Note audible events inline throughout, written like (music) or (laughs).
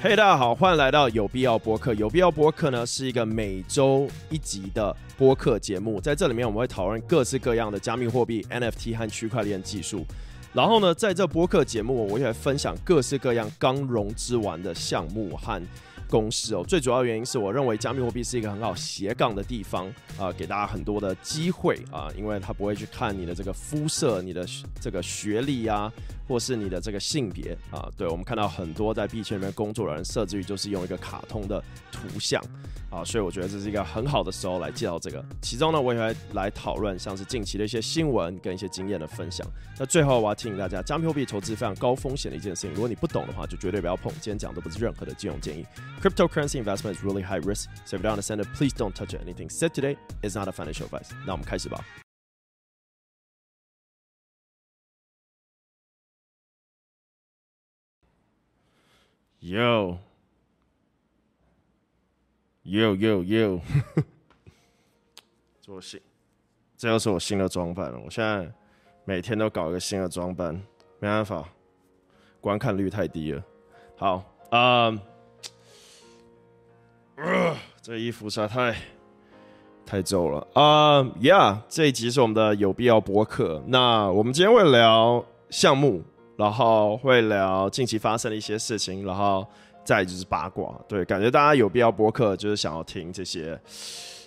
嘿，大家好，欢迎来到有必要播客。有必要播客呢是一个每周一集的播客节目，在这里面我们会讨论各式各样的加密货币、NFT 和区块链技术。然后呢，在这播客节目，我也会分享各式各样刚融资完的项目和公司哦。最主要原因是我认为加密货币是一个很好斜杠的地方啊，给大家很多的机会啊，因为他不会去看你的这个肤色、你的这个学历啊。或是你的这个性别啊，对我们看到很多在币圈里面工作的人设置于就是用一个卡通的图像啊，所以我觉得这是一个很好的时候来介绍这个。其中呢，我也会来讨论像是近期的一些新闻跟一些经验的分享。那最后我要提醒大家，加密货币投资非常高风险的一件事情，如果你不懂的话，就绝对不要碰。今天讲的不是任何的金融建议。Cryptocurrency investment is really high risk, so if you don't understand it, please don't touch anything said today. is not a financial advice. 那我们开始吧。Yo, yo, yo, yo！(laughs) 这我新，这又是我新的装扮了。我现在每天都搞一个新的装扮，没办法，观看率太低了。好，啊，这衣服实在太太皱了。啊，Yeah，这一集是我们的有必要播客。那我们今天会聊项目。然后会聊近期发生的一些事情，然后再就是八卦。对，感觉大家有必要播客，就是想要听这些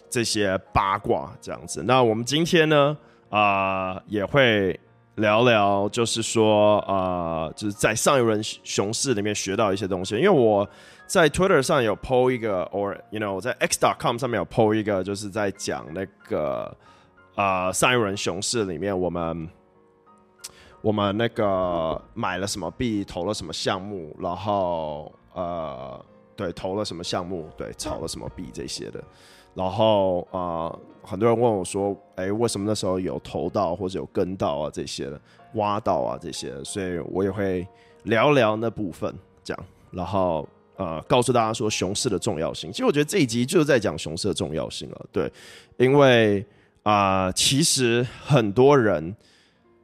这些八卦这样子。那我们今天呢，啊，也会聊聊，就是说，啊，就是在上一轮熊市里面学到一些东西。因为我在 Twitter 上有 PO 一个，or you know，在 X.com 上面有 PO 一个，就是在讲那个啊，上一轮熊市里面我们。我们那个买了什么币，投了什么项目，然后呃，对，投了什么项目，对，炒了什么币这些的，然后啊，很多人问我说，哎，为什么那时候有投到或者有跟到啊这些的，挖到啊这些，所以我也会聊聊那部分，这样，然后呃，告诉大家说熊市的重要性。其实我觉得这一集就是在讲熊市的重要性了，对，因为啊，其实很多人。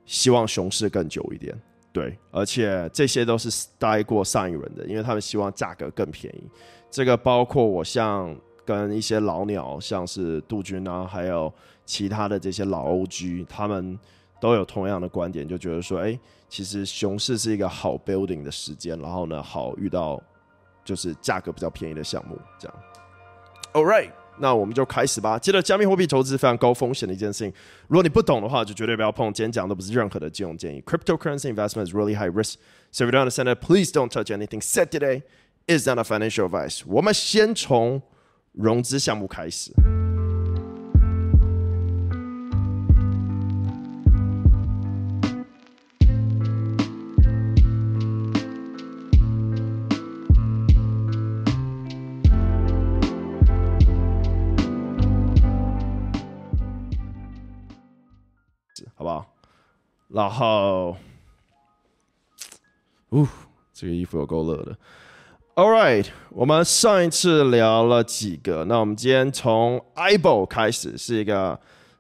希望熊市更久一点，对，而且这些都是待过上一轮的，因为他们希望价格更便宜。这个包括我像跟一些老鸟，像是杜军啊，还有其他的这些老 OG，他们都有同样的观点，就觉得说，哎，其实熊市是一个好 building 的时间，然后呢，好遇到就是价格比较便宜的项目，这样。All right。那我们就开始吧。记得，加密货币投资非常高风险的一件事情，如果你不懂的话，就绝对不要碰。今天讲的不是任何的金融建议。Cryptocurrency investment is really high risk, so if you don't understand it, please don't touch anything. Set today Is not a financial advice. 我们先从融资项目开始。然后，呜，这个衣服有够热的。All right，我们上一次聊了几个，那我们今天从 IBO 开始，是一个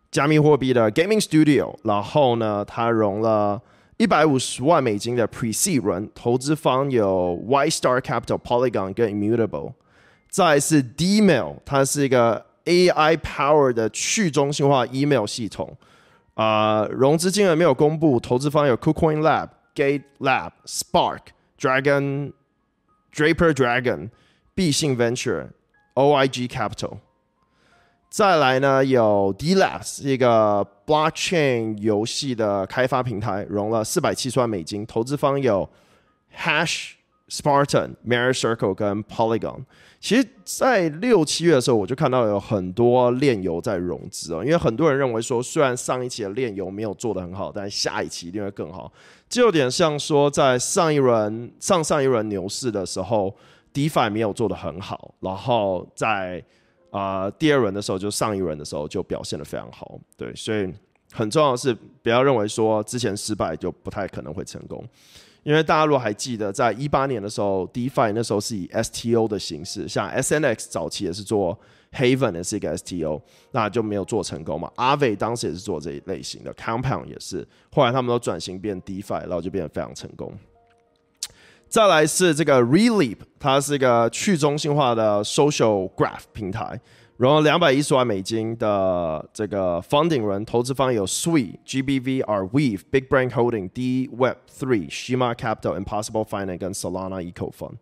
加密货币的 gaming studio。然后呢，它融了一百五十万美金的 Pre-C 轮，投资方有 Y Star Capital、Polygon 跟 Immutable。再是 D-Mail，它是一个 AI Power 的去中心化 email 系统。啊，融资金额没有公布，投资方有 KuCoin Lab、Gate Lab、Spark、Dragon、Draper Dragon、必信 Venture、OIG Capital。再来呢，有 D Labs 一个 Blockchain 游戏的开发平台，融了四百七十万美金，投资方有 Hash、Spartan、Mirror Circle 跟 Polygon。其实，在六七月的时候，我就看到有很多炼油在融资哦，因为很多人认为说，虽然上一期的炼油没有做的很好，但下一期一定会更好。就有点像说，在上一轮、上上一轮牛市的时候，DeFi 没有做的很好，然后在啊第二轮的时候，就上一轮的时候就表现的非常好。对，所以很重要的是，不要认为说之前失败就不太可能会成功。因为大家如果还记得，在一八年的时候，DeFi 那时候是以 STO 的形式，像 SNX 早期也是做 Haven 也是一个 STO，那就没有做成功嘛。Aave 当时也是做这一类型的，Compound 也是，后来他们都转型变 DeFi，然后就变得非常成功。再来是这个 Relief，它是一个去中心化的 social graph 平台，融了两百一十万美金的这个 funding 人，投资方有 Sweet、GBV、R Weave、Big Brand Holding、D Web Three、Shima Capital、Impossible Finance 跟 Solana Eco Fund。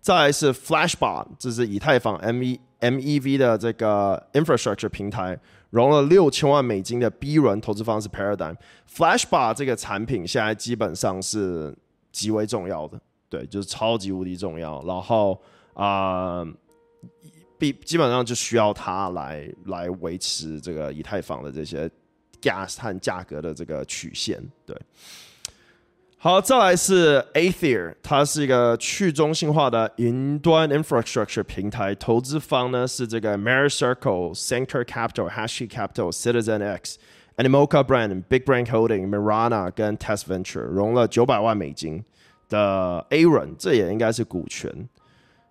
再来是 Flashbot，这是以太坊 M E M E V 的这个 infrastructure 平台，融了六千万美金的 B 轮，投资方是 Paradigm。Flashbot 这个产品现在基本上是极为重要的，对，就是超级无敌重要。然后啊，必基本上就需要它来来维持这个以太坊的这些 gas 和价格的这个曲线，对。好，再来是 a t h e r 它是一个去中心化的云端 infrastructure 平台，投资方呢是这个 Mary Circle、Center Capital、Hashi Capital、Citizen X、Animoca Brand、Big Brand Holding、Mirana 跟 Test Venture，融了九百万美金的 A 轮，这也应该是股权。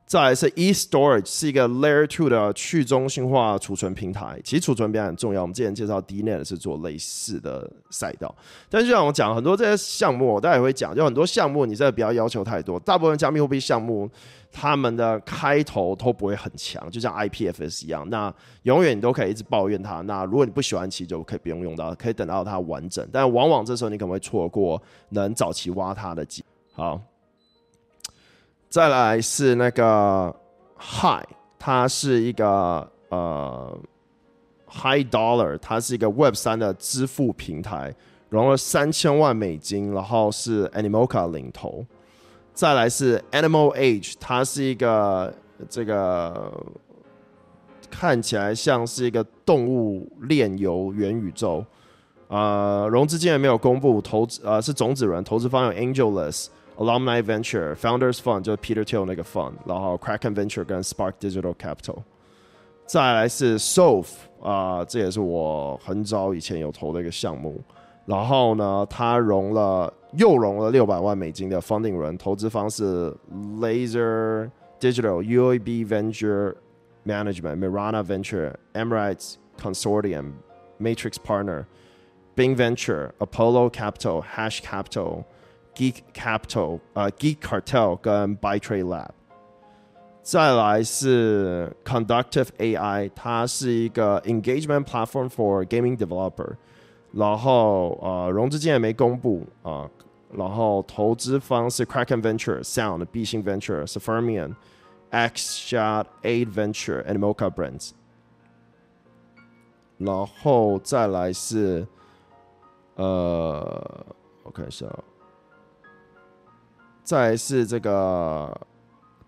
再来是 e Storage，是一个 Layer Two 的去中心化储存平台。其实储存比较很重要。我们之前介绍 DNet 是做类似的赛道，但就像我讲，很多这些项目，我待会会讲，就很多项目你真的不要要求太多。大部分加密货币项目，他们的开头都不会很强，就像 IPFS 一样，那永远你都可以一直抱怨它。那如果你不喜欢，其实就可以不用用到，可以等到它完整。但往往这时候你可能会错过能早期挖它的机。好。再来是那个 High，它是一个呃 High Dollar，它是一个 Web 三的支付平台，融了三千万美金，然后是 Animoca 领头。再来是 Animal Age，它是一个这个看起来像是一个动物炼油元宇宙，呃，融资金额没有公布，投资呃是种子轮，投资方有 Angelus。Alumni Venture、Founders Fund 就是 Peter Thiel 那个 fund，然后 Kraken Venture 跟 Spark Digital Capital，再来是 Solve 啊，这也是我很早以前有投的一个项目。然后呢，它融了又融了六百万美金的 funding 轮，投资方是 Laser Digital、UAB Venture Management、Mirana Venture、Emirates Consortium、Matrix Partner、Bing Venture、Apollo Capital、Hash Capital。 Geek Capital，呃，Geek Cartel 跟 Bytrade Lab，再来是 Conductive AI，它是一个 Engagement Platform for Gaming Developer，然后呃，融资金也没公布啊，然后投资方是 Kraken Venture、Sound、B 星 Venture、s f e r m i a n X Shot、Aid Venture、and Mocha Brands，然后再来是呃，我看一下。 再是这个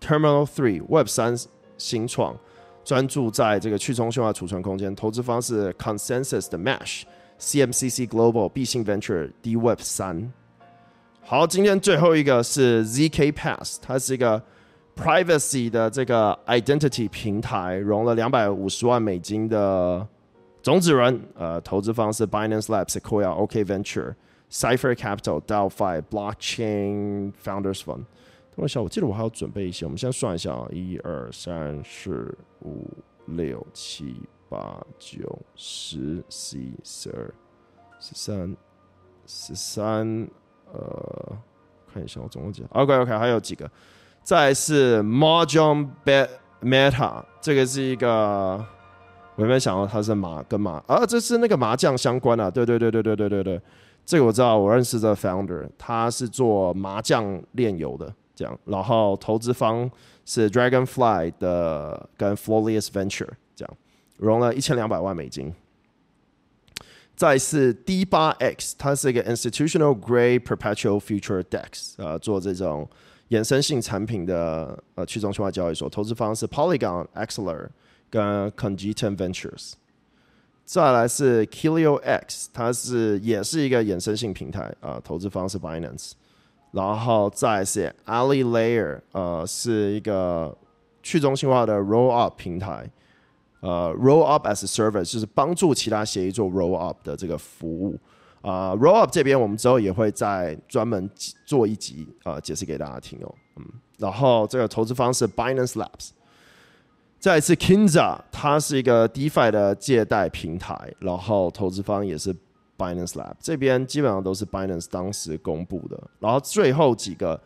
Terminal Three Web 三新创，专注在这个去中心化储存空间。投资方是 Consensus 的 Mesh、CMCC Global、必信 Venture、D Web 三。好，今天最后一个是 ZK Pass，它是一个 Privacy 的这个 Identity 平台，融了两百五十万美金的种子人。呃，投资方是 Binance Labs、Sequoia、OK Venture。Cipher Capital、Delphi、Blockchain Founders Fund。等我一下，我记得我还要准备一些。我们先算一下啊，一二三四五六七八九十十一十二十三十三。呃，看一下我总共几个？OK OK，还有几个？再是 Mahjong Bet Meta，这个是一个，我没想到它是麻跟麻啊，这是那个麻将相关啊。对对对对对对对对。这个我知道，我认识的 founder，他是做麻将炼油的，这样。然后投资方是 Dragonfly 的跟 Flawless Venture，这样，融了一千两百万美金。再是 D 八 X，它是一个 institutional grade perpetual future DEX，呃，做这种衍生性产品的呃去中心化交易所。投资方是 Polygon、Axeler 跟 Congenital Ventures。再来是 Kilio X，它是也是一个衍生性平台啊，投资方是 Binance，然后再是 Ali Layer，呃，是一个去中心化的 Roll Up 平台，呃，Roll Up as a Service 就是帮助其他协议做 Roll Up 的这个服务。啊，Roll Up 这边我们之后也会再专门做一集啊，解释给大家听哦，嗯，然后这个投资方是 Binance Labs。再次，Kinza 它是一个 DeFi 的借贷平台，然后投资方也是 Binance Lab，这边基本上都是 Binance 当时公布的。然后最后几个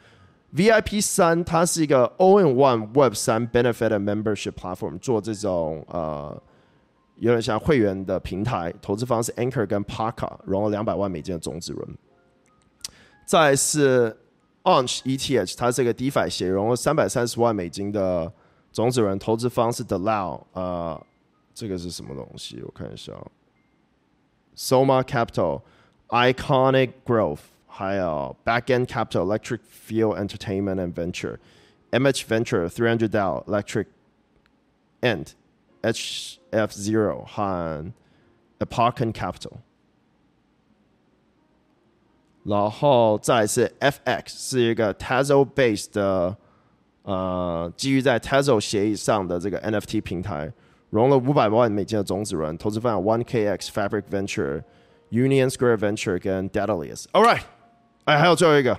，VIP 三它是一个 One Web 三 Benefit Membership Platform，做这种呃有点像会员的平台，投资方是 Anchor 跟 Parka，融了两百万美金的种子轮。再是 Onch ETH，它是一个 DeFi，也融了三百三十万美金的。种子轮，投资方是 The Lao，呃，这个是什么东西？我看一下，Soma Capital，Iconic Growth。还有 Backend Capital、Electric Field Entertainment and Venture、MH Venture、Three Hundred Dow、Electric End、HF Zero 和 Aparkan Capital，然后再是 FX 是一个 Tezos based 的 呃基于在 Tezos 协议上的这个 NFT 平台，融了五百万美金的种子轮，投资方有 OneKX、Fabric Venture、Union Square Venture 跟 Daedalus。All right。哎，还有最后一个，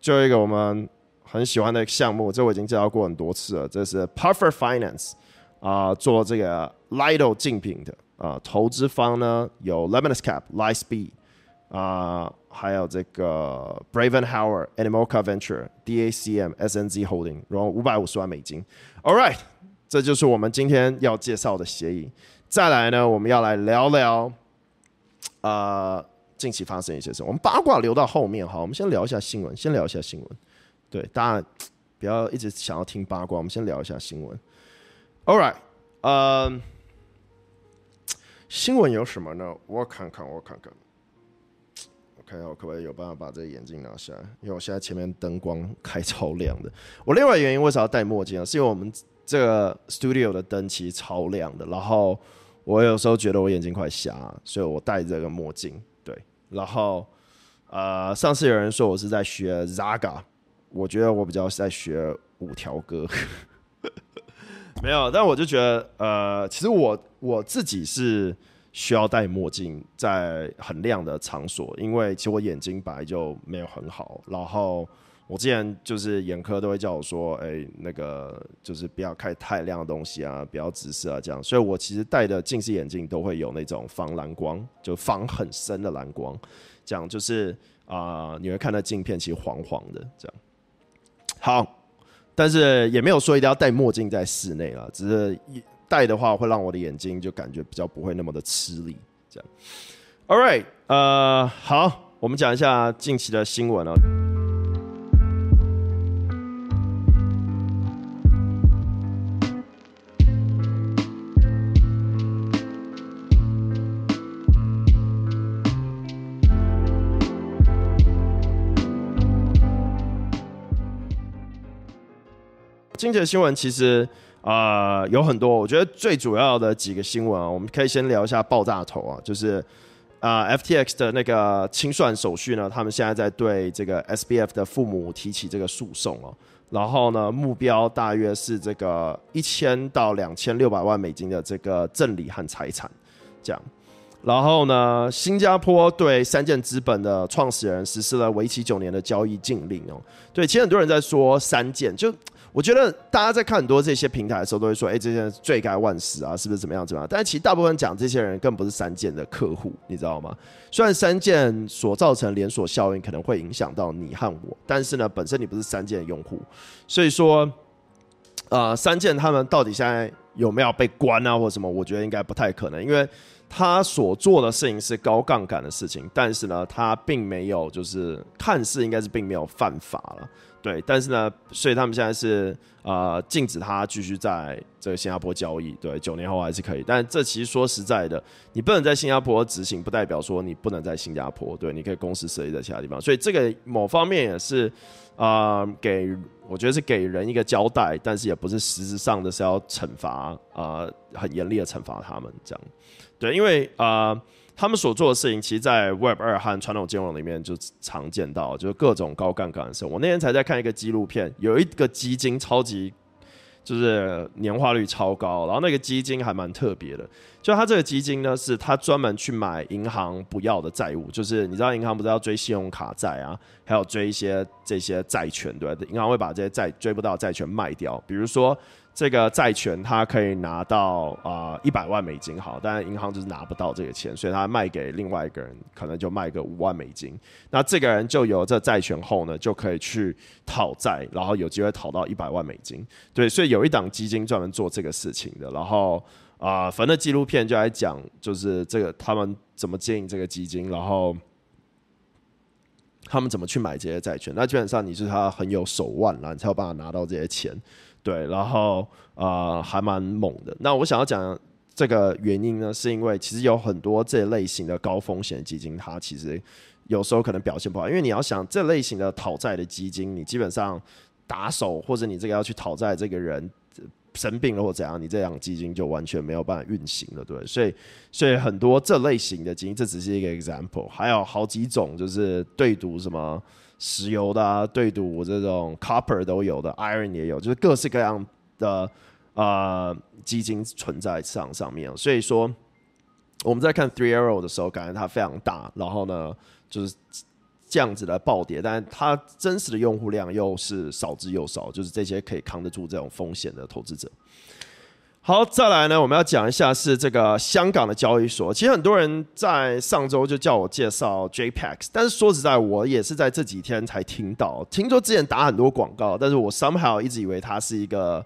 最后一个我们很喜欢的项目，这我已经介绍过很多次了。这是 Puffer Finance 啊，做这个 Lido 竞品的啊，投资方呢有 Lemons Cap、Lightspeed 啊，还有这个 Braven Howard、Animal Car Venture、DACM、SNZ Holding，然后五百五十万美金。All right，这就是我们今天要介绍的协议。再来呢，我们要来聊聊啊。近期发生一些事，我们八卦留到后面哈。我们先聊一下新闻，先聊一下新闻。对，大家不要一直想要听八卦，我们先聊一下新闻。All right，呃，新闻有什么呢？我看看，我看看，看一下我可不可以有办法把这个眼镜拿下来，因为我现在前面灯光开超亮的。我另外原因为啥要戴墨镜啊？是因为我们这个 studio 的灯其实超亮的，然后我有时候觉得我眼睛快瞎，所以我戴这个墨镜。对然后，呃，上次有人说我是在学 Zaga，我觉得我比较是在学五条歌，(laughs) 没有，但我就觉得，呃，其实我我自己是需要戴墨镜在很亮的场所，因为其实我眼睛本来就没有很好，然后。我之前就是眼科都会叫我说，哎，那个就是不要开太亮的东西啊，不要直视啊，这样。所以我其实戴的近视眼镜都会有那种防蓝光，就防很深的蓝光，这样就是啊，你会看到镜片其实黄黄的这样。好，但是也没有说一定要戴墨镜在室内啊，只是戴的话会让我的眼睛就感觉比较不会那么的吃力，这样。All right，呃，好，我们讲一下近期的新闻啊。今天的新闻其实啊有很多，我觉得最主要的几个新闻啊，我们可以先聊一下爆炸头啊，就是啊 FTX 的那个清算手续呢，他们现在在对这个 SBF 的父母提起这个诉讼哦，然后呢目标大约是这个一千到两千六百万美金的这个赠礼和财产这样，然后呢新加坡对三箭资本的创始人实施了为期九年的交易禁令哦，对，其实很多人在说三箭就。我觉得大家在看很多这些平台的时候，都会说：“哎，这些人罪该万死啊，是不是怎么样怎么样？”但其实大部分讲这些人更不是三件的客户，你知道吗？虽然三件所造成连锁效应可能会影响到你和我，但是呢，本身你不是三件的用户，所以说，呃，三件他们到底现在有没有被关啊，或者什么？我觉得应该不太可能，因为他所做的事情是高杠杆的事情，但是呢，他并没有就是看似应该是并没有犯法了。对，但是呢，所以他们现在是呃禁止他继续在这个新加坡交易。对，九年后还是可以，但这其实说实在的，你不能在新加坡执行，不代表说你不能在新加坡。对，你可以公司设立在其他地方。所以这个某方面也是啊，给我觉得是给人一个交代，但是也不是实质上的是要惩罚啊，很严厉的惩罚他们这样。对，因为啊。他们所做的事情，其实，在 Web 二和传统金融里面就常见到，就是各种高杠杆的事。我那天才在看一个纪录片，有一个基金超级，就是年化率超高，然后那个基金还蛮特别的，就它这个基金呢，是它专门去买银行不要的债务，就是你知道银行不是要追信用卡债啊，还有追一些这些债权，对吧银行会把这些债追不到债权卖掉，比如说。这个债权他可以拿到啊一百万美金，好，但银行就是拿不到这个钱，所以他卖给另外一个人，可能就卖个五万美金。那这个人就有这债权后呢，就可以去讨债，然后有机会讨到一百万美金。对，所以有一档基金专门做这个事情的。然后啊，反正纪录片就来讲，就是这个他们怎么经营这个基金，然后他们怎么去买这些债权。那基本上你是他很有手腕了，你才有办法拿到这些钱。对，然后呃还蛮猛的。那我想要讲这个原因呢，是因为其实有很多这类型的高风险基金，它其实有时候可能表现不好。因为你要想这类型的讨债的基金，你基本上打手或者你这个要去讨债这个人生病了或怎样，你这样基金就完全没有办法运行了，对。所以所以很多这类型的基金，这只是一个 example，还有好几种就是对赌什么。石油的啊，对赌这种 copper 都有的，iron 也有，就是各式各样的呃基金存在市场上面。所以说我们在看 Three Arrow 的时候，感觉它非常大，然后呢就是这样子的暴跌，但它真实的用户量又是少之又少，就是这些可以扛得住这种风险的投资者。好，再来呢，我们要讲一下是这个香港的交易所。其实很多人在上周就叫我介绍 JPEX，但是说实在，我也是在这几天才听到。听说之前打很多广告，但是我 somehow 一直以为它是一个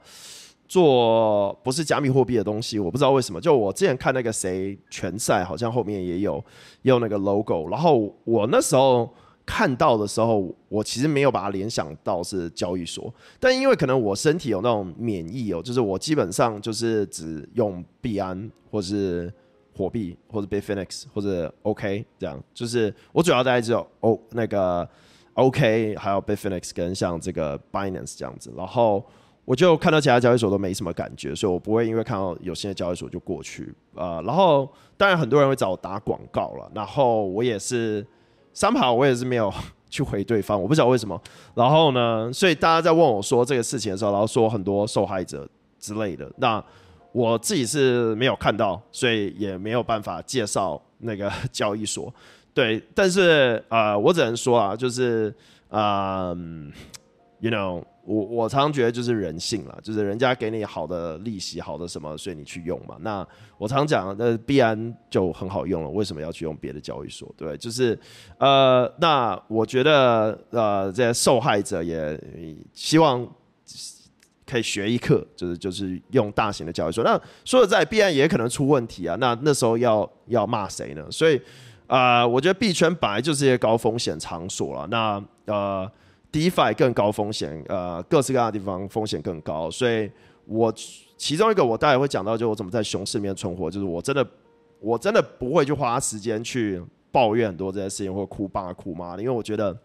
做不是加密货币的东西，我不知道为什么。就我之前看那个谁拳赛，好像后面也有有那个 logo，然后我那时候。看到的时候，我其实没有把它联想到是交易所，但因为可能我身体有那种免疫哦，就是我基本上就是只用币安或是火币或者 Bitfinex 或者 OK 这样，就是我主要大概只有 O 那个 OK 还有 Bitfinex 跟像这个 Binance 这样子，然后我就看到其他交易所都没什么感觉，所以我不会因为看到有新的交易所就过去啊。然后当然很多人会找我打广告了，然后我也是。三跑我也是没有 (laughs) 去回对方，我不知道为什么。然后呢，所以大家在问我说这个事情的时候，然后说很多受害者之类的，那我自己是没有看到，所以也没有办法介绍那个交易所。对，但是呃，我只能说啊，就是嗯，you know。我我常常觉得就是人性了，就是人家给你好的利息、好的什么，所以你去用嘛。那我常讲，那必然就很好用了，为什么要去用别的交易所？对，就是呃，那我觉得呃，这些受害者也希望可以学一课，就是就是用大型的交易所。那说实在，必然也可能出问题啊。那那时候要要骂谁呢？所以啊，我觉得币圈本来就是一些高风险场所了。那呃。DeFi 更高风险，呃，各式各样的地方风险更高，所以我其中一个我待会会讲到，就我怎么在熊市里面存活，就是我真的我真的不会去花时间去抱怨很多这些事情，或哭爸哭妈的，因为我觉得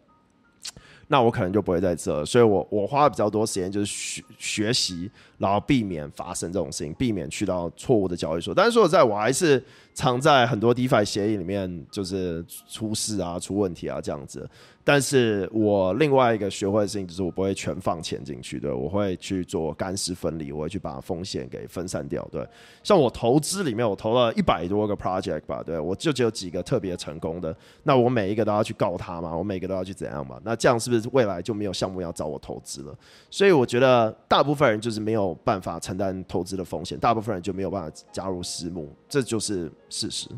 (tsk) 那我可能就不会在这，所以我我花比较多时间就是学学习，然后避免发生这种事情，避免去到错误的交易所。但是说实在，我还是常在很多 DeFi 协议里面就是出事啊、出问题啊这样子。但是我另外一个学会的事情就是，我不会全放钱进去，对我会去做干湿分离，我会去把风险给分散掉，对。像我投资里面，我投了一百多个 project 吧，对我就只有几个特别成功的，那我每一个都要去告他嘛，我每个都要去怎样嘛？那这样是不是未来就没有项目要找我投资了？所以我觉得大部分人就是没有有办法承担投资的风险，大部分人就没有办法加入私募，这就是事实。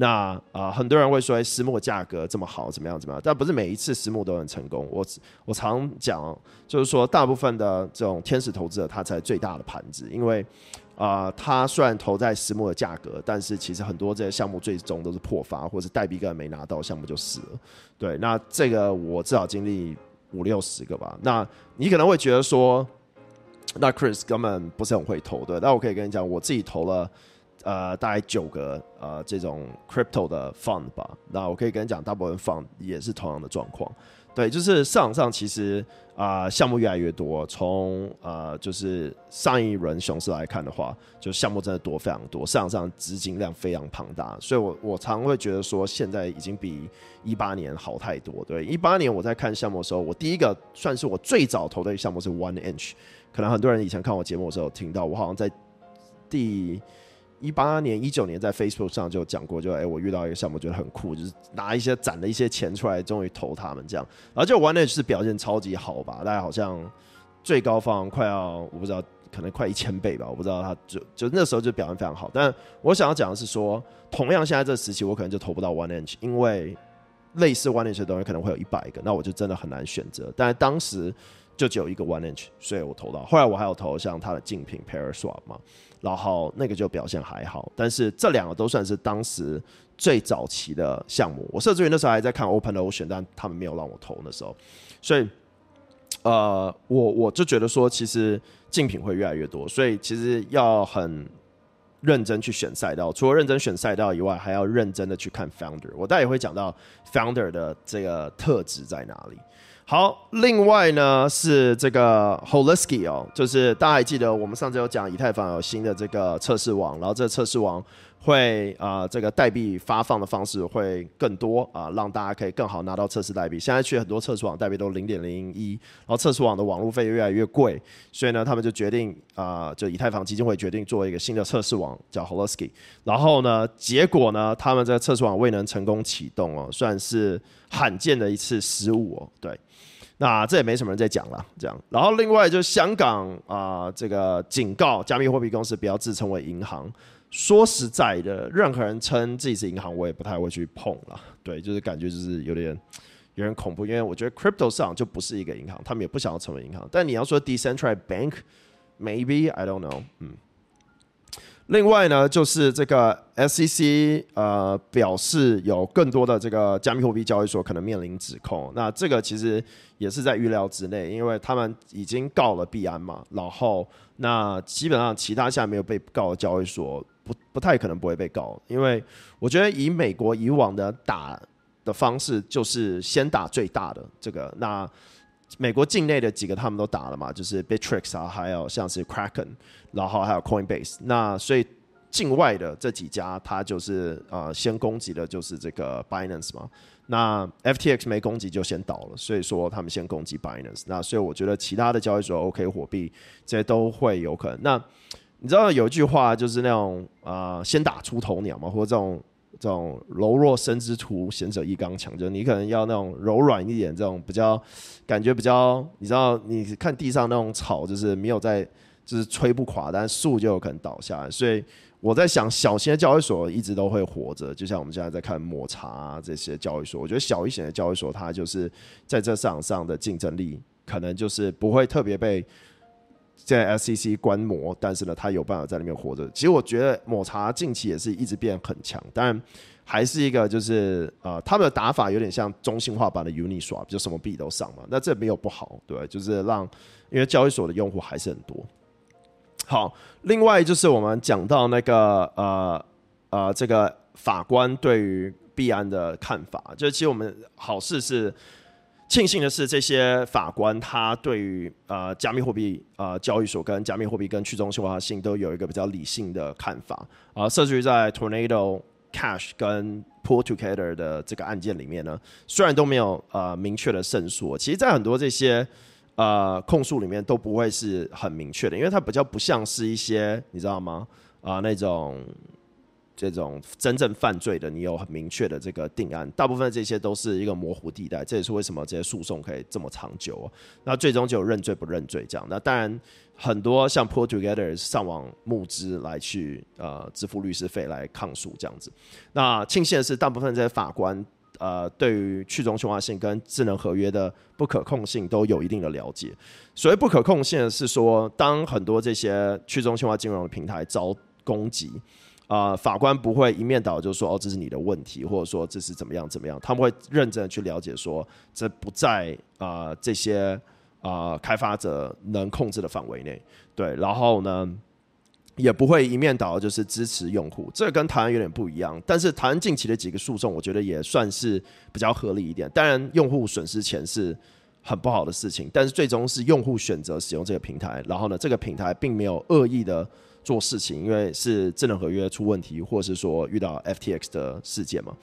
那啊，很多人会说私募价格这么好，怎么样怎么样？但不是每一次私募都很成功。我我常讲，就是说大部分的这种天使投资者，他才最大的盘子，因为啊，他虽然投在私募的价格，但是其实很多这些项目最终都是破发，或者代币根本没拿到，项目就死了。对，那这个我至少经历五六十个吧。那你可能会觉得说，那 Chris 根本不是很会投，对？那我可以跟你讲，我自己投了。呃，大概九个呃这种 crypto 的 fund 吧，那我可以跟你讲，大部分 fund 也是同样的状况。对，就是市场上其实啊项目越来越多，从呃就是上一轮熊市来看的话，就项目真的多非常多，市场上资金量非常庞大，所以我我常会觉得说，现在已经比一八年好太多。对，一八年我在看项目的时候，我第一个算是我最早投的项目是 One Inch，可能很多人以前看我节目的时候听到，我好像在第。一八年、一九年在 Facebook 上就讲过，就哎，我遇到一个项目觉得很酷，就是拿一些攒了一些钱出来，终于投他们这样。然后就 One Edge 是表现超级好吧，大概好像最高放快要我不知道，可能快一千倍吧，我不知道他就就那时候就表现非常好。但我想要讲的是说，同样现在这时期，我可能就投不到 One Edge，因为类似 One Edge 的东西可能会有一百个，那我就真的很难选择。但当时。就只有一个 one inch，所以我投到。后来我还有投像它的竞品 Paraswap 嘛，然后那个就表现还好。但是这两个都算是当时最早期的项目。我甚至于那时候还在看 Open Ocean，但他们没有让我投那时候。所以，呃，我我就觉得说，其实竞品会越来越多，所以其实要很认真去选赛道。除了认真选赛道以外，还要认真的去看 founder。我待会会讲到 founder 的这个特质在哪里。好，另外呢是这个 Holisky 哦，就是大家还记得我们上次有讲以太坊有新的这个测试网，然后这个测试网会啊这个代币发放的方式会更多啊，让大家可以更好拿到测试代币。现在去很多测试网代币都零点零一，然后测试网的网络费越来越贵，所以呢他们就决定啊，就以太坊基金会决定做一个新的测试网叫 Holisky，然后呢结果呢他们个测试网未能成功启动哦，算是罕见的一次失误哦，对。那这也没什么人在讲了，这样。然后另外就香港啊，这个警告加密货币公司不要自称为银行。说实在的，任何人称自己是银行，我也不太会去碰了。对，就是感觉就是有点有点恐怖，因为我觉得 crypto 市场就不是一个银行，他们也不想要成为银行。但你要说 decentralized bank，maybe I don't know，嗯。另外呢，就是这个 SEC 呃表示有更多的这个加密货币交易所可能面临指控。那这个其实也是在预料之内，因为他们已经告了币安嘛。然后那基本上其他现在没有被告的交易所不不太可能不会被告，因为我觉得以美国以往的打的方式，就是先打最大的这个。那美国境内的几个他们都打了嘛，就是 Bitrex 啊，还有像是 Kraken，然后还有 Coinbase。那所以境外的这几家，它就是呃先攻击的就是这个 Binance 嘛。那 FTX 没攻击就先倒了，所以说他们先攻击 Binance。那所以我觉得其他的交易所 OK 货币这些都会有可能。那你知道有一句话就是那种啊先打出头鸟嘛，或者这种。这种柔弱生之徒，贤者一刚强，就你可能要那种柔软一点，这种比较感觉比较，你知道，你看地上那种草，就是没有在，就是吹不垮，但树就有可能倒下来。所以我在想，小型的交易所一直都会活着，就像我们现在在看抹茶这些交易所，我觉得小一些的交易所，它就是在这市场上的竞争力，可能就是不会特别被。在 SCC 观摩，但是呢，他有办法在里面活着。其实我觉得抹茶近期也是一直变很强，但还是一个就是呃，他们的打法有点像中心化版的 Uniswap，就什么币都上嘛。那这没有不好，对，就是让因为交易所的用户还是很多。好，另外就是我们讲到那个呃呃，这个法官对于币安的看法，就是其实我们好事是。庆幸的是，这些法官他对于呃加密货币呃交易所跟加密货币跟去中心化性都有一个比较理性的看法啊，甚至于在 Tornado Cash 跟 Pull Together 的这个案件里面呢，虽然都没有呃明确的胜诉，其实，在很多这些呃控诉里面都不会是很明确的，因为它比较不像是一些你知道吗啊那种。这种真正犯罪的，你有很明确的这个定案，大部分这些都是一个模糊地带，这也是为什么这些诉讼可以这么长久。那最终就有认罪不认罪这样。那当然，很多像 Pull Together 上网募资来去呃支付律师费来抗诉这样子。那庆幸的是，大部分这些法官呃对于去中心化性跟智能合约的不可控性都有一定的了解。所谓不可控性是说，当很多这些去中心化金融的平台遭攻击。啊，法官不会一面倒就说哦，这是你的问题，或者说这是怎么样怎么样，他们会认真的去了解说，这不在啊这些啊开发者能控制的范围内，对，然后呢，也不会一面倒就是支持用户，这跟台湾有点不一样。但是台湾近期的几个诉讼，我觉得也算是比较合理一点。当然，用户损失钱是很不好的事情，但是最终是用户选择使用这个平台，然后呢，这个平台并没有恶意的。做事情，因为是智能合约出问题，或者是说遇到 FTX 的事件嘛。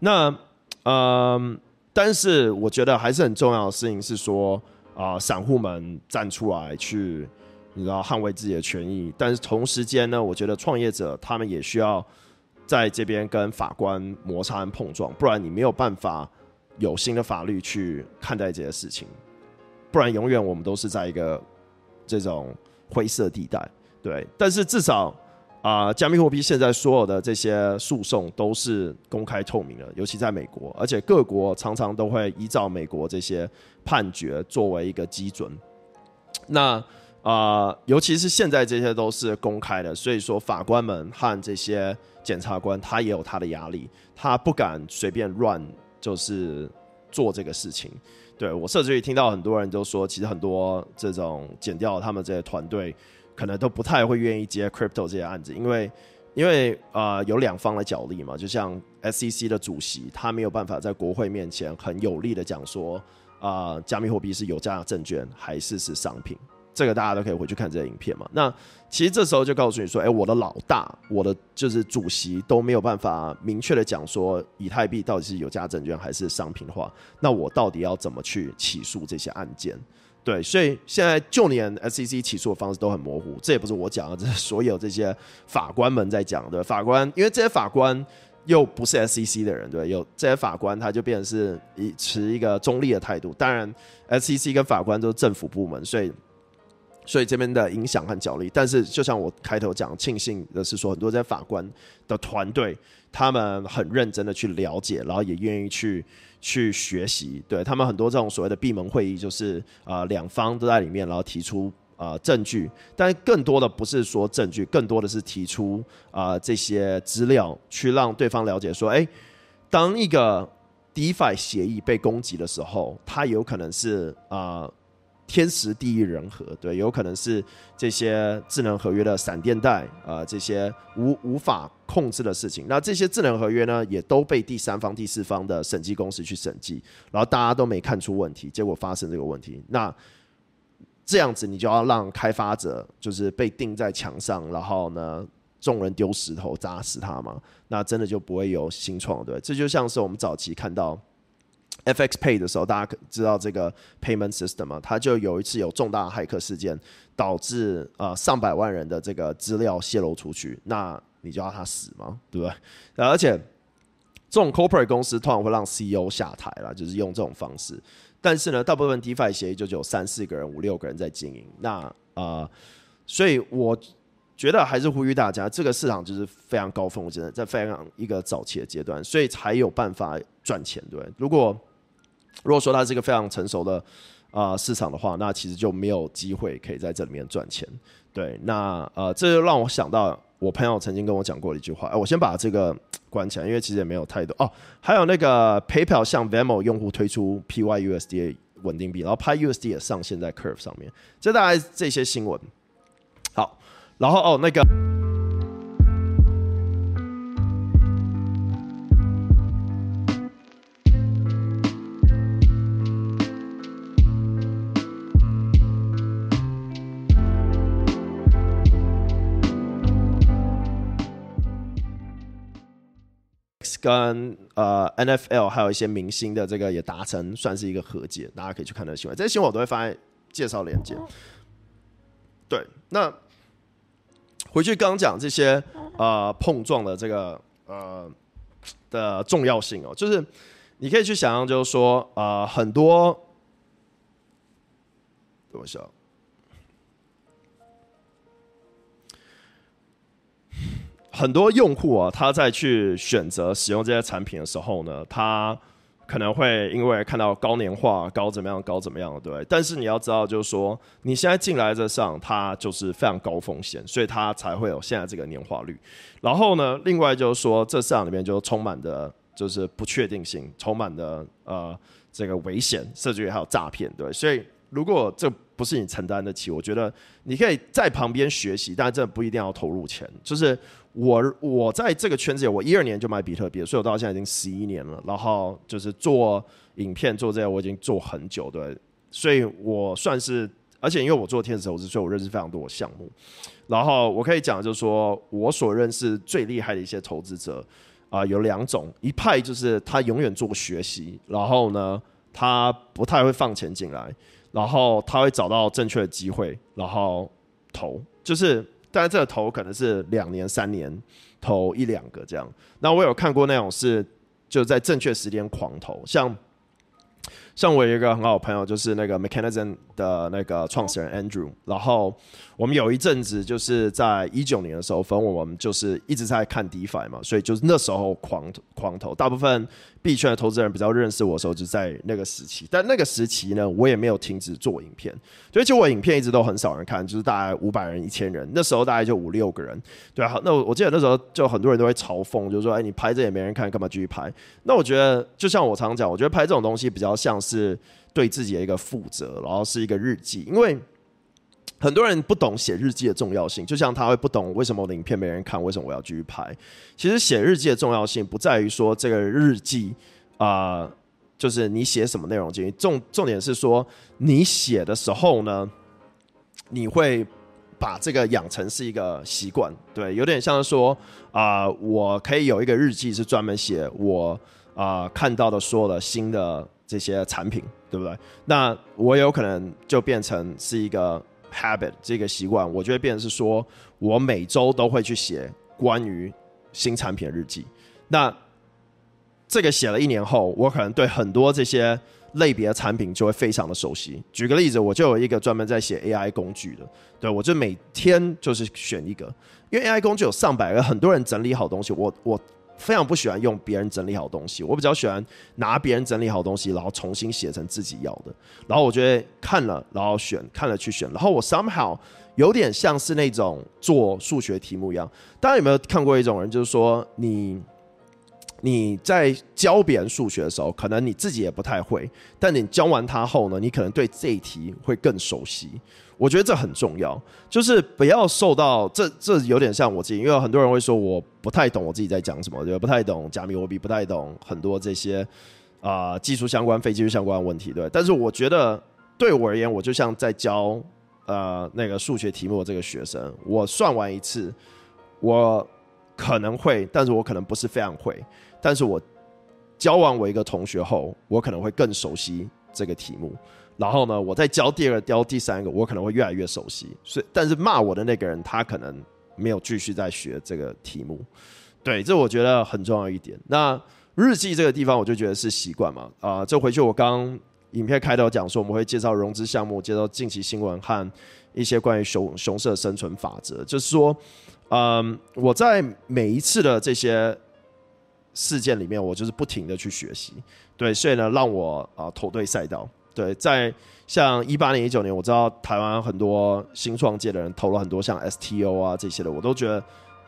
那嗯，但是我觉得还是很重要的事情是说啊，散户们站出来去你知道捍卫自己的权益，但是同时间呢，我觉得创业者他们也需要在这边跟法官摩擦碰撞，不然你没有办法有新的法律去看待这些事情，不然永远我们都是在一个这种灰色地带。对，但是至少啊，加密货币现在所有的这些诉讼都是公开透明的，尤其在美国，而且各国常常都会依照美国这些判决作为一个基准。那啊，尤其是现在这些都是公开的，所以说法官们和这些检察官他也有他的压力，他不敢随便乱就是做这个事情。对我甚至于听到很多人都说，其实很多这种减掉他们这些团队。可能都不太会愿意接 crypto 这些案子，因为因为啊有两方的角力嘛，就像 SEC 的主席，他没有办法在国会面前很有力的讲说啊加密货币是有价证券还是是商品，这个大家都可以回去看这个影片嘛。那其实这时候就告诉你说，哎，我的老大，我的就是主席都没有办法明确的讲说以太币到底是有价证券还是商品的话，那我到底要怎么去起诉这些案件？对，所以现在就连 SEC 起诉的方式都很模糊，这也不是我讲的，(laughs) 这是所有这些法官们在讲的。法官，因为这些法官又不是 SEC 的人，对，有这些法官他就变成是以持一个中立的态度。当然，SEC 跟法官都是政府部门，所以所以这边的影响和角力。但是，就像我开头讲，庆幸的是说，很多这些法官的团队，他们很认真的去了解，然后也愿意去。去学习，对他们很多这种所谓的闭门会议，就是啊两方都在里面，然后提出啊证据，但更多的不是说证据，更多的是提出啊这些资料，去让对方了解说，哎，当一个 DeFi 协议被攻击的时候，它有可能是啊。天时地利人和，对，有可能是这些智能合约的闪电贷啊，这些无无法控制的事情。那这些智能合约呢，也都被第三方、第四方的审计公司去审计，然后大家都没看出问题，结果发生这个问题。那这样子，你就要让开发者就是被钉在墙上，然后呢，众人丢石头砸死他嘛？那真的就不会有新创，对？这就像是我们早期看到。FX Pay 的时候，大家知道这个 payment system 吗？它就有一次有重大骇客事件，导致呃上百万人的这个资料泄露出去，那你就要他死吗？对不对？而且这种 corporate 公司通常会让 CEO 下台了，就是用这种方式。但是呢，大部分 DeFi 协议就只有三四个人、五六个人在经营。那啊，所以我觉得还是呼吁大家，这个市场就是非常高峰，我觉得在非常一个早期的阶段，所以才有办法赚钱。对，如果如果说它是一个非常成熟的啊市场的话，那其实就没有机会可以在这里面赚钱。对，那呃，这就让我想到我朋友曾经跟我讲过的一句话。哎，我先把这个关起来，因为其实也没有太多哦。还有那个 PayPal 向 Venmo 用户推出 PYUSDA 稳定币，然后 PYUSD 也上线在 Curve 上面。这大概这些新闻。好，然后哦那个。跟呃 NFL 还有一些明星的这个也达成算是一个和解，大家可以去看那新闻，这些新闻我都会放在介绍链接。对，那回去刚讲这些呃碰撞的这个呃的重要性哦，就是你可以去想象，就是说呃很多，等我下。很多用户啊，他在去选择使用这些产品的时候呢，他可能会因为看到高年化、高怎么样、高怎么样，对。但是你要知道，就是说你现在进来这上，它就是非常高风险，所以它才会有现在这个年化率。然后呢，另外就是说，这市场里面就充满的就是不确定性，充满的呃这个危险，甚至于还有诈骗，对。所以如果这不是你承担得起，我觉得你可以在旁边学习，但这不一定要投入钱，就是。我我在这个圈子里，我一二年就买比特币，所以我到现在已经十一年了。然后就是做影片做这些，我已经做很久，对。所以我算是，而且因为我做天使投资，所以我认识非常多的项目。然后我可以讲，就是说我所认识最厉害的一些投资者啊，有两种，一派就是他永远做学习，然后呢，他不太会放钱进来，然后他会找到正确的机会，然后。投，就是但是这个投可能是两年、三年投一两个这样。那我有看过那种是就在正确时间狂投，像。像我有一个很好的朋友，就是那个 Mechanism 的那个创始人 Andrew，然后我们有一阵子就是在一九年的时候，反正我们就是一直在看 DeFi 嘛，所以就是那时候狂狂投，大部分。币圈的投资人比较认识我的时候，就在那个时期。但那个时期呢，我也没有停止做影片，所以就我影片一直都很少人看，就是大概五百人、一千人。那时候大概就五六个人，对啊。那我我记得那时候就很多人都会嘲讽，就是说：“哎，你拍这也没人看，干嘛继续拍？”那我觉得，就像我常讲，我觉得拍这种东西比较像是对自己的一个负责，然后是一个日记，因为。很多人不懂写日记的重要性，就像他会不懂为什么我的影片没人看，为什么我要继续拍。其实写日记的重要性不在于说这个日记啊，就是你写什么内容进去，重重点是说你写的时候呢，你会把这个养成是一个习惯，对，有点像说啊，我可以有一个日记是专门写我啊看到的所有的新的这些产品，对不对？那我有可能就变成是一个。Habit 这个习惯，我觉得变成是说，我每周都会去写关于新产品的日记。那这个写了一年后，我可能对很多这些类别的产品就会非常的熟悉。举个例子，我就有一个专门在写 AI 工具的，对我就每天就是选一个，因为 AI 工具有上百个，很多人整理好东西，我我。非常不喜欢用别人整理好东西，我比较喜欢拿别人整理好东西，然后重新写成自己要的。然后我觉得看了，然后选，看了去选。然后我 somehow 有点像是那种做数学题目一样。大家有没有看过一种人，就是说你你在教别人数学的时候，可能你自己也不太会，但你教完他后呢，你可能对这一题会更熟悉。我觉得这很重要，就是不要受到这这有点像我自己，因为很多人会说我不太懂我自己在讲什么，对不太懂加密货币，不太懂很多这些啊技术相关、非技术相关的问题，对。但是我觉得对我而言，我就像在教呃那个数学题目的这个学生，我算完一次，我可能会，但是我可能不是非常会，但是我教完我一个同学后，我可能会更熟悉这个题目。然后呢，我再教第二个、教第三个，我可能会越来越熟悉。所以，但是骂我的那个人，他可能没有继续在学这个题目。对，这我觉得很重要一点。那日记这个地方，我就觉得是习惯嘛。啊，这回去我刚影片开头讲说，我们会介绍融资项目，介绍近期新闻和一些关于熊熊市生存法则。就是说，嗯，我在每一次的这些事件里面，我就是不停的去学习。对，所以呢，让我啊投对赛道。对，在像一八年、一九年，我知道台湾很多新创界的人投了很多像 STO 啊这些的，我都觉得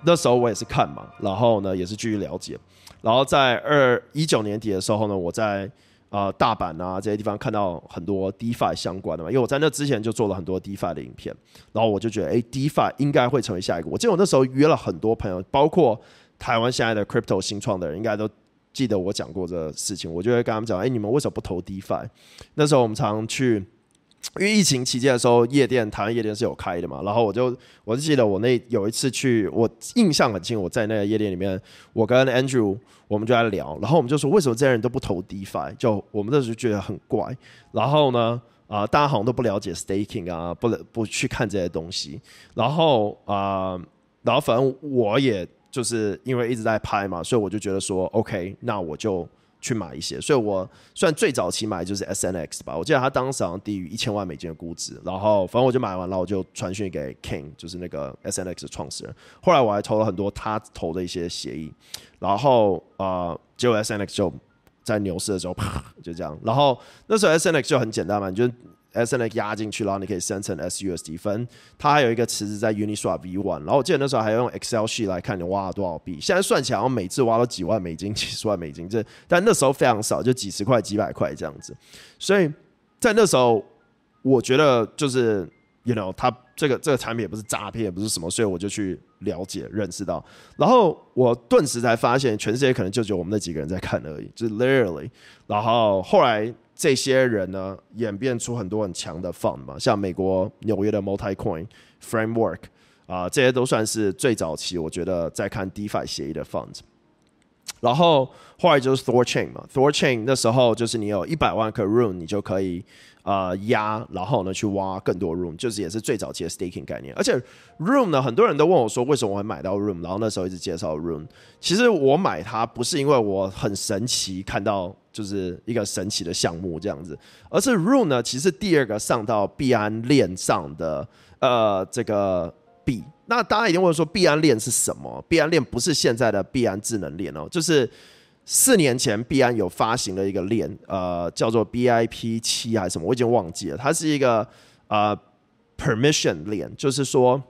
那时候我也是看嘛，然后呢也是继续了解，然后在二一九年底的时候呢，我在呃大阪啊这些地方看到很多 DeFi 相关的嘛，因为我在那之前就做了很多 DeFi 的影片，然后我就觉得哎，DeFi 应该会成为下一个。我记得我那时候约了很多朋友，包括台湾现在的 Crypto 新创的人，应该都。记得我讲过这事情，我就会跟他们讲：哎，你们为什么不投 DeFi？那时候我们常去，因为疫情期间的时候，夜店台湾夜店是有开的嘛。然后我就我就记得我那有一次去，我印象很清，我在那个夜店里面，我跟 Andrew 我们就在聊，然后我们就说：为什么这些人都不投 DeFi？就我们那时候觉得很怪。然后呢，啊，大家好像都不了解 Staking 啊，不能不去看这些东西。然后啊，然后反正我也。就是因为一直在拍嘛，所以我就觉得说，OK，那我就去买一些。所以我算最早期买就是 SNX 吧，我记得它当时好像低于一千万美金的估值。然后反正我就买完了，我就传讯给 King，就是那个 SNX 的创始人。后来我还投了很多他投的一些协议，然后啊，结果 SNX 就在牛市的时候啪 (laughs) 就这样。然后那时候 SNX 就很简单嘛，你就 S N X 压进去，然后你可以生成 S U S D 分。它还有一个池子在 Uniswap V One，然后我记得那时候还要用 Excel sheet 来看你挖了多少币。现在算起来，我每次挖都几万美金、几十万美金，这但那时候非常少，就几十块、几百块这样子。所以在那时候，我觉得就是，you know，它这个这个产品也不是诈骗，也不是什么，所以我就去了解、认识到。然后我顿时才发现，全世界可能就只有我们那几个人在看而已，就是 literally。然后后来。这些人呢，演变出很多很强的 fund 嘛，像美国纽约的 MultiCoin Framework 啊，这些都算是最早期，我觉得在看 DeFi 协议的 fund。然后后来就是 Thor Chain 嘛，Thor Chain 那时候就是你有一百万颗 Rune，你就可以呃压，然后呢去挖更多 room，就是也是最早期的 Staking 概念。而且 room 呢，很多人都问我说为什么我会买到 room？然后那时候一直介绍 room，。其实我买它不是因为我很神奇看到就是一个神奇的项目这样子，而是 room 呢，其实第二个上到币安链上的呃这个币。那大家一定问说，币安链是什么？币安链不是现在的币安智能链哦，就是四年前币安有发行了一个链，呃，叫做 BIP 七还是什么，我已经忘记了。它是一个呃 permission 链，就是说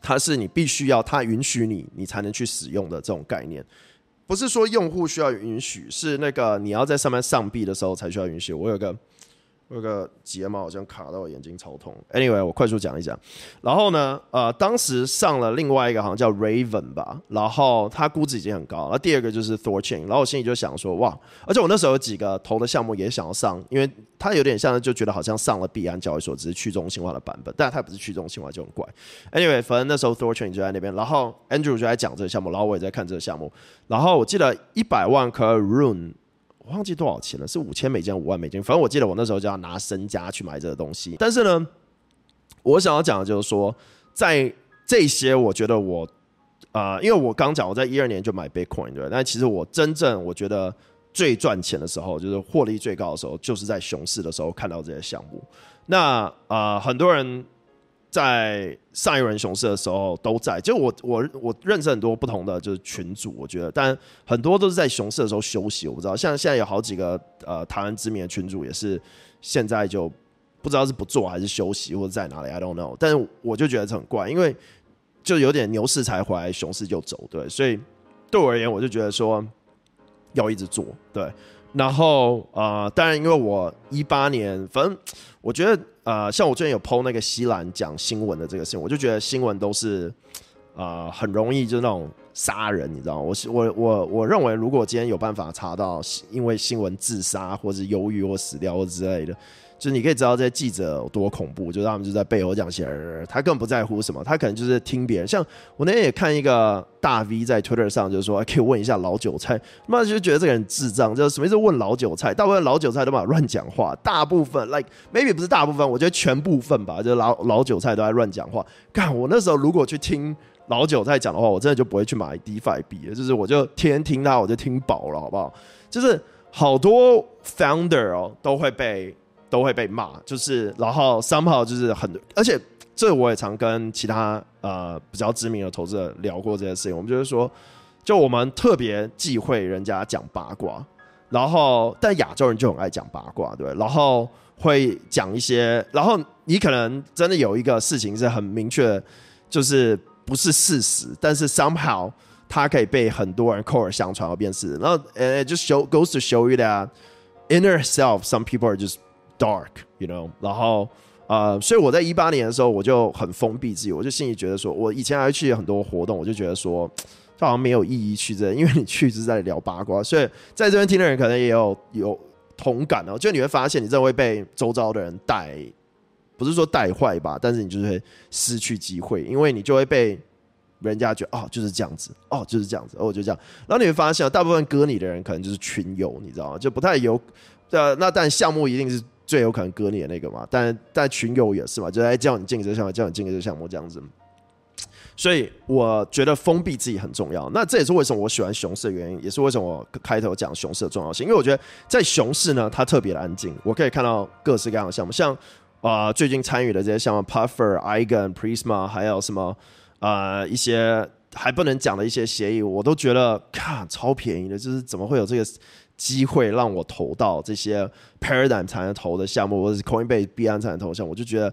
它是你必须要它允许你，你才能去使用的这种概念。不是说用户需要允许，是那个你要在上面上币的时候才需要允许。我有个。有个睫毛好像卡到我眼睛，超痛。Anyway，我快速讲一讲。然后呢，呃，当时上了另外一个好像叫 Raven 吧，然后它估值已经很高。那第二个就是 Thor Chain，然后我心里就想说，哇！而且我那时候有几个投的项目也想要上，因为它有点像，就觉得好像上了币安交易所，只是去中心化的版本，但它不是去中心化就很怪。Anyway，反正那时候 Thor Chain 就在那边，然后 Andrew 就在讲这个项目，然后我也在看这个项目。然后我记得一百万颗 Rune。我忘记多少钱了，是五千美金、五万美金。反正我记得我那时候就要拿身家去买这个东西。但是呢，我想要讲的就是说，在这些，我觉得我啊，因为我刚讲我在一二年就买 Bitcoin 对，但其实我真正我觉得最赚钱的时候，就是获利最高的时候，就是在熊市的时候看到这些项目。那啊，很多人。在上一轮熊市的时候都在，就我我我认识很多不同的就是群主，我觉得，但很多都是在熊市的时候休息。我不知道，像现在有好几个呃台湾知名的群主也是现在就不知道是不做还是休息或者在哪里，I don't know。但是我就觉得很怪，因为就有点牛市才回来，熊市就走，对，所以对我而言，我就觉得说要一直做，对。然后啊，当然，因为我一八年，反正我觉得，呃，像我最近有 PO 那个西兰讲新闻的这个事情，我就觉得新闻都是，呃，很容易就那种杀人，你知道吗？我我我我认为，如果今天有办法查到因为新闻自杀，或者忧郁或死掉或之类的。就是你可以知道这些记者有多恐怖，就是他们就在背后这样写，他根本不在乎什么，他可能就是听别人。像我那天也看一个大 V 在 Twitter 上，就是说可以问一下老韭菜，妈就觉得这个人智障，就是什么意思？问老韭菜，大部分老韭菜都嘛乱讲话，大部分 like maybe 不是大部分，我觉得全部分吧，就老老韭菜都在乱讲话。干，我那时候如果去听老韭菜讲的话，我真的就不会去买 DeFi 币了，就是我就天天听他，我就听饱了，好不好？就是好多 founder 哦都会被。都会被骂，就是然后三号就是很，而且这我也常跟其他呃比较知名的投资者聊过这件事情。我们就是说，就我们特别忌讳人家讲八卦，然后但亚洲人就很爱讲八卦，对，然后会讲一些，然后你可能真的有一个事情是很明确，就是不是事实，但是 somehow 它可以被很多人口耳相传而变事，然后呃就 show goes to show you that inner self some people are just Dark，you know，然后呃，所以我在一八年的时候，我就很封闭自己，我就心里觉得说，我以前还去很多活动，我就觉得说，好像没有意义去这，因为你去是在聊八卦，所以在这边听的人可能也有有同感哦，就你会发现，你真的会被周遭的人带，不是说带坏吧，但是你就是会失去机会，因为你就会被人家觉得哦就是这样子，哦就是这样子，哦就这样，然后你会发现，大部分割你的人可能就是群友，你知道吗？就不太有，呃，那但项目一定是。最有可能割你的那个嘛，但但群友也是嘛，就在叫你进这个项目，叫你进这个项目这样子。所以我觉得封闭自己很重要。那这也是为什么我喜欢熊市的原因，也是为什么我开头讲熊市的重要性。因为我觉得在熊市呢，它特别的安静，我可以看到各式各样的项目，像啊最近参与的这些项目，Puffer、Eigen、Prisma，还有什么啊一些还不能讲的一些协议，我都觉得看超便宜的，就是怎么会有这个？机会让我投到这些 Paradigm 才能投的项目，或者是 Coinbase、币安才能投的项目，我就觉得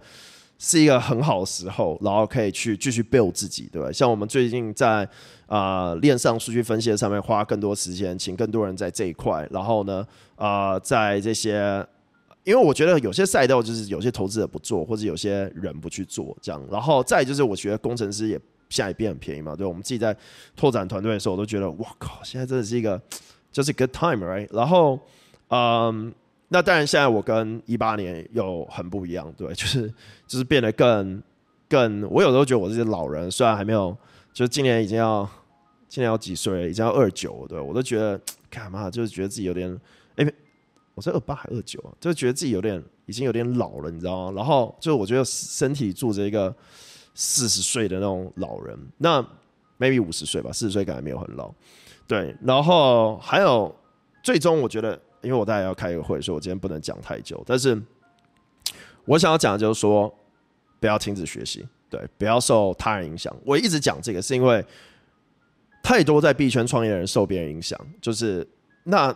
是一个很好的时候，然后可以去继续 build 自己，对吧？像我们最近在啊链上数据分析上面花更多时间，请更多人在这一块，然后呢啊在这些，因为我觉得有些赛道就是有些投资者不做，或者有些人不去做这样，然后再就是我觉得工程师也现在也变很便宜嘛，对，我们自己在拓展团队的时候，我都觉得哇靠，现在真的是一个。就是 good time，right？然后，嗯，那当然，现在我跟一八年又很不一样，对，(laughs) 就是就是变得更更，我有时候觉得我这些老人，虽然还没有，就是今年已经要今年要几岁？已经要二九，对我都觉得干嘛，就是觉得自己有点，哎，我是二八还二九啊，就觉得自己有点已经有点老了，你知道吗？然后就是我觉得身体住着一个四十岁的那种老人，那 maybe 五十岁吧，四十岁感觉没有很老，对。然后还有最终我觉得，因为我大概要开一个会，所以我今天不能讲太久，但是我想要讲的就是说，不要停止学习。对，不要受他人影响。我一直讲这个，是因为太多在币圈创业的人受别人影响。就是那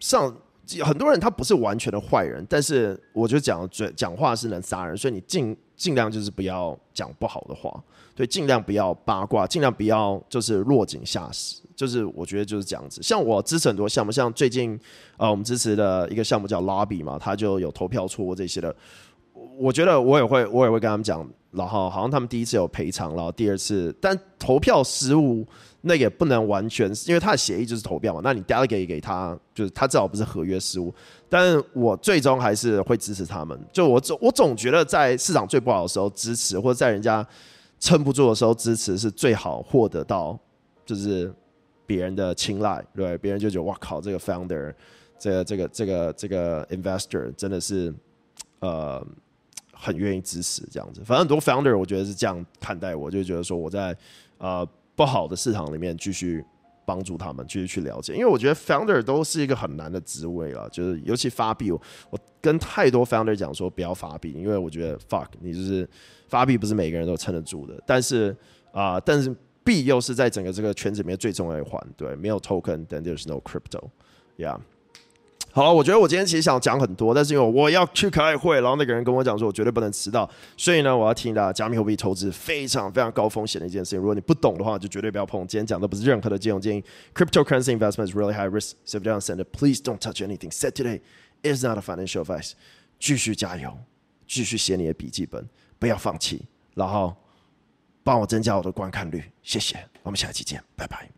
上很多人他不是完全的坏人，但是我就讲嘴讲话是能杀人，所以你尽尽量就是不要讲不好的话，对，尽量不要八卦，尽量不要就是落井下石。就是我觉得就是这样子。像我支持很多项目，像最近呃我们支持的一个项目叫 Lobby 嘛，他就有投票错过这些的。我觉得我也会我也会跟他们讲。然后好像他们第一次有赔偿，然后第二次，但投票失误那也不能完全，因为他的协议就是投票嘛。那你 delegate 给他，就是他至少不是合约失误。但我最终还是会支持他们。就我总我总觉得在市场最不好的时候支持，或者在人家撑不住的时候支持，是最好获得到就是别人的青睐，对，别人就觉得哇靠，这个 founder，这个这个这个这个 investor 真的是呃。很愿意支持这样子，反正很多 founder 我觉得是这样看待，我就觉得说我在呃不好的市场里面继续帮助他们，继续去了解，因为我觉得 founder 都是一个很难的职位了，就是尤其发币，我跟太多 founder 讲说不要发币，因为我觉得 fuck 你就是发币不是每个人都撑得住的，但是啊，但是币又是在整个这个圈子里面最重要一环，对，没有 token，then there's no crypto，yeah。好了，我觉得我今天其实想讲很多，但是因为我要去开会，然后那个人跟我讲说，我绝对不能迟到，所以呢，我要提醒大家，加密货币投资非常非常高风险的一件事情。如果你不懂的话，就绝对不要碰。今天讲的不是任何的金融建议，cryptocurrency investment is really high risk. So if you don't understand it, please don't touch anything said today. Is not a financial advice. 继续加油，继续写你的笔记本，不要放弃，然后帮我增加我的观看率，谢谢。我们下期见，拜拜。